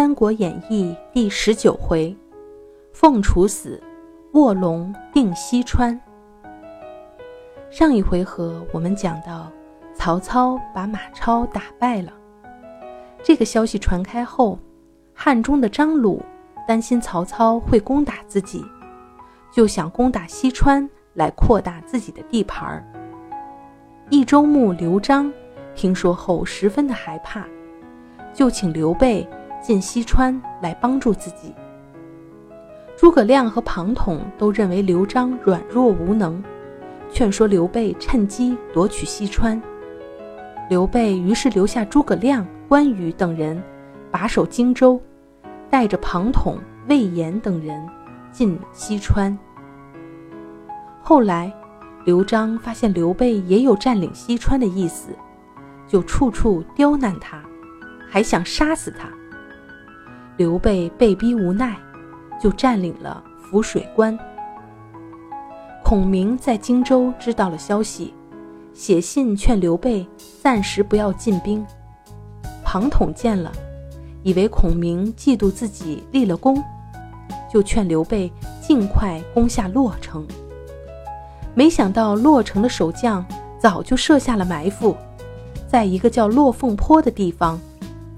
三国演义》第十九回：凤雏死，卧龙定西川。上一回合我们讲到，曹操把马超打败了。这个消息传开后，汉中的张鲁担心曹操会攻打自己，就想攻打西川来扩大自己的地盘儿。益州牧刘璋听说后十分的害怕，就请刘备。进西川来帮助自己。诸葛亮和庞统都认为刘璋软弱无能，劝说刘备趁机夺取西川。刘备于是留下诸葛亮、关羽等人把守荆州，带着庞统、魏延等人进西川。后来，刘璋发现刘备也有占领西川的意思，就处处刁难他，还想杀死他。刘备被逼无奈，就占领了涪水关。孔明在荆州知道了消息，写信劝刘备暂时不要进兵。庞统见了，以为孔明嫉妒自己立了功，就劝刘备尽快攻下洛城。没想到洛城的守将早就设下了埋伏，在一个叫落凤坡的地方，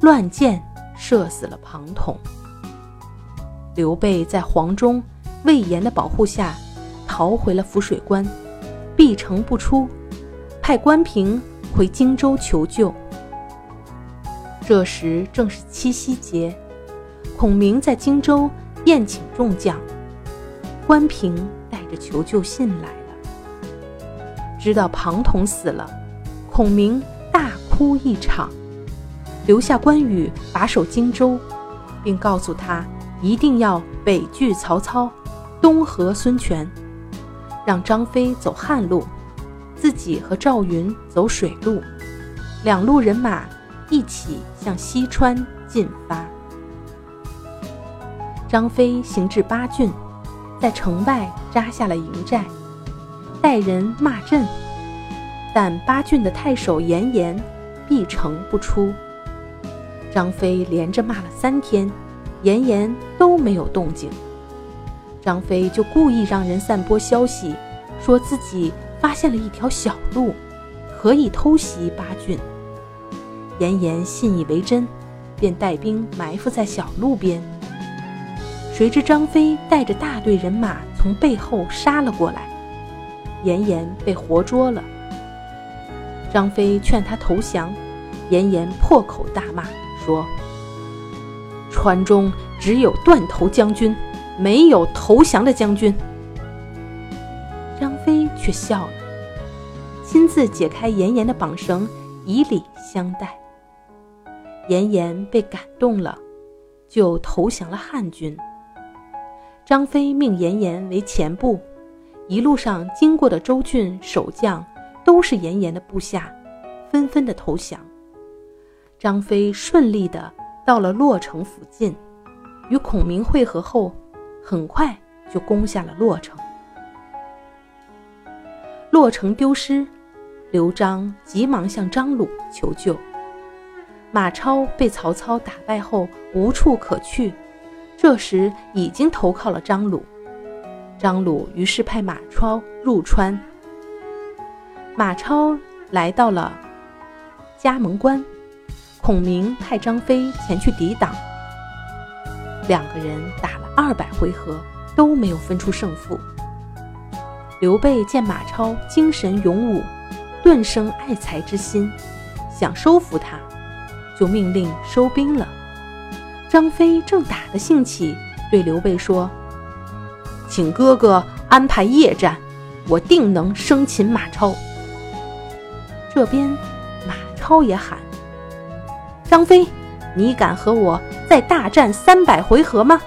乱箭。射死了庞统。刘备在黄忠、魏延的保护下逃回了涪水关，闭城不出，派关平回荆州求救。这时正是七夕节，孔明在荆州宴请众将，关平带着求救信来了。知道庞统死了，孔明大哭一场。留下关羽把守荆州，并告诉他一定要北拒曹操，东和孙权，让张飞走汉路，自己和赵云走水路，两路人马一起向西川进发。张飞行至巴郡，在城外扎下了营寨，带人骂阵，但巴郡的太守严颜闭城不出。张飞连着骂了三天，严颜都没有动静。张飞就故意让人散播消息，说自己发现了一条小路，可以偷袭八郡。严颜信以为真，便带兵埋伏在小路边。谁知张飞带着大队人马从背后杀了过来，严颜被活捉了。张飞劝他投降，严颜破口大骂。说：“川中只有断头将军，没有投降的将军。”张飞却笑了，亲自解开严颜的绑绳，以礼相待。严颜被感动了，就投降了汉军。张飞命严颜为前部，一路上经过的州郡守将都是严颜的部下，纷纷的投降。张飞顺利的到了洛城附近，与孔明会合后，很快就攻下了洛城。洛城丢失，刘璋急忙向张鲁求救。马超被曹操打败后无处可去，这时已经投靠了张鲁。张鲁于是派马超入川。马超来到了葭萌关。孔明派张飞前去抵挡，两个人打了二百回合都没有分出胜负。刘备见马超精神勇武，顿生爱才之心，想收服他，就命令收兵了。张飞正打得兴起，对刘备说：“请哥哥安排夜战，我定能生擒马超。”这边马超也喊。张飞，你敢和我再大战三百回合吗？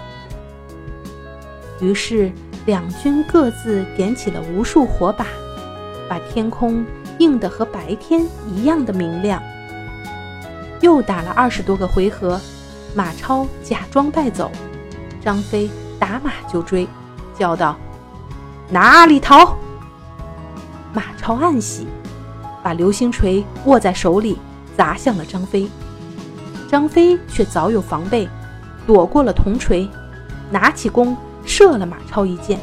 于是两军各自点起了无数火把，把天空映得和白天一样的明亮。又打了二十多个回合，马超假装败走，张飞打马就追，叫道：“哪里逃？”马超暗喜，把流星锤握在手里，砸向了张飞。张飞却早有防备，躲过了铜锤，拿起弓射了马超一箭，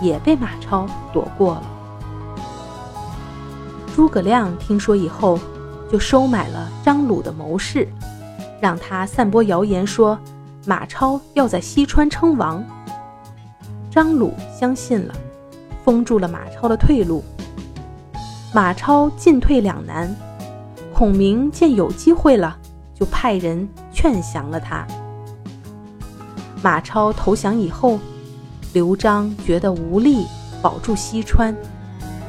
也被马超躲过了。诸葛亮听说以后，就收买了张鲁的谋士，让他散播谣言说马超要在西川称王。张鲁相信了，封住了马超的退路。马超进退两难，孔明见有机会了，就派人劝降了他。马超投降以后，刘璋觉得无力保住西川，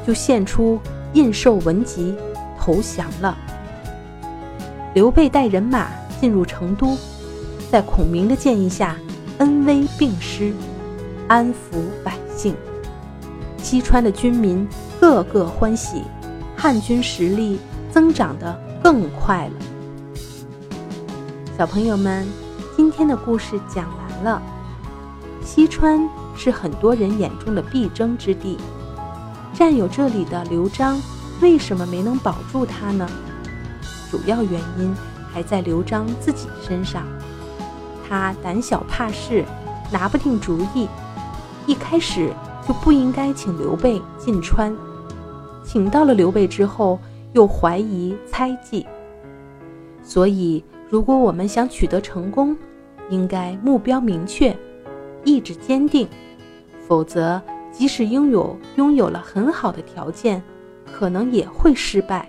就献出印绶文集投降了。刘备带人马进入成都，在孔明的建议下，恩威并施，安抚百姓。西川的军民。个个欢喜，汉军实力增长得更快了。小朋友们，今天的故事讲完了。西川是很多人眼中的必争之地，占有这里的刘璋为什么没能保住他呢？主要原因还在刘璋自己身上，他胆小怕事，拿不定主意，一开始就不应该请刘备进川。请到了刘备之后，又怀疑猜忌，所以如果我们想取得成功，应该目标明确，意志坚定，否则即使拥有拥有了很好的条件，可能也会失败。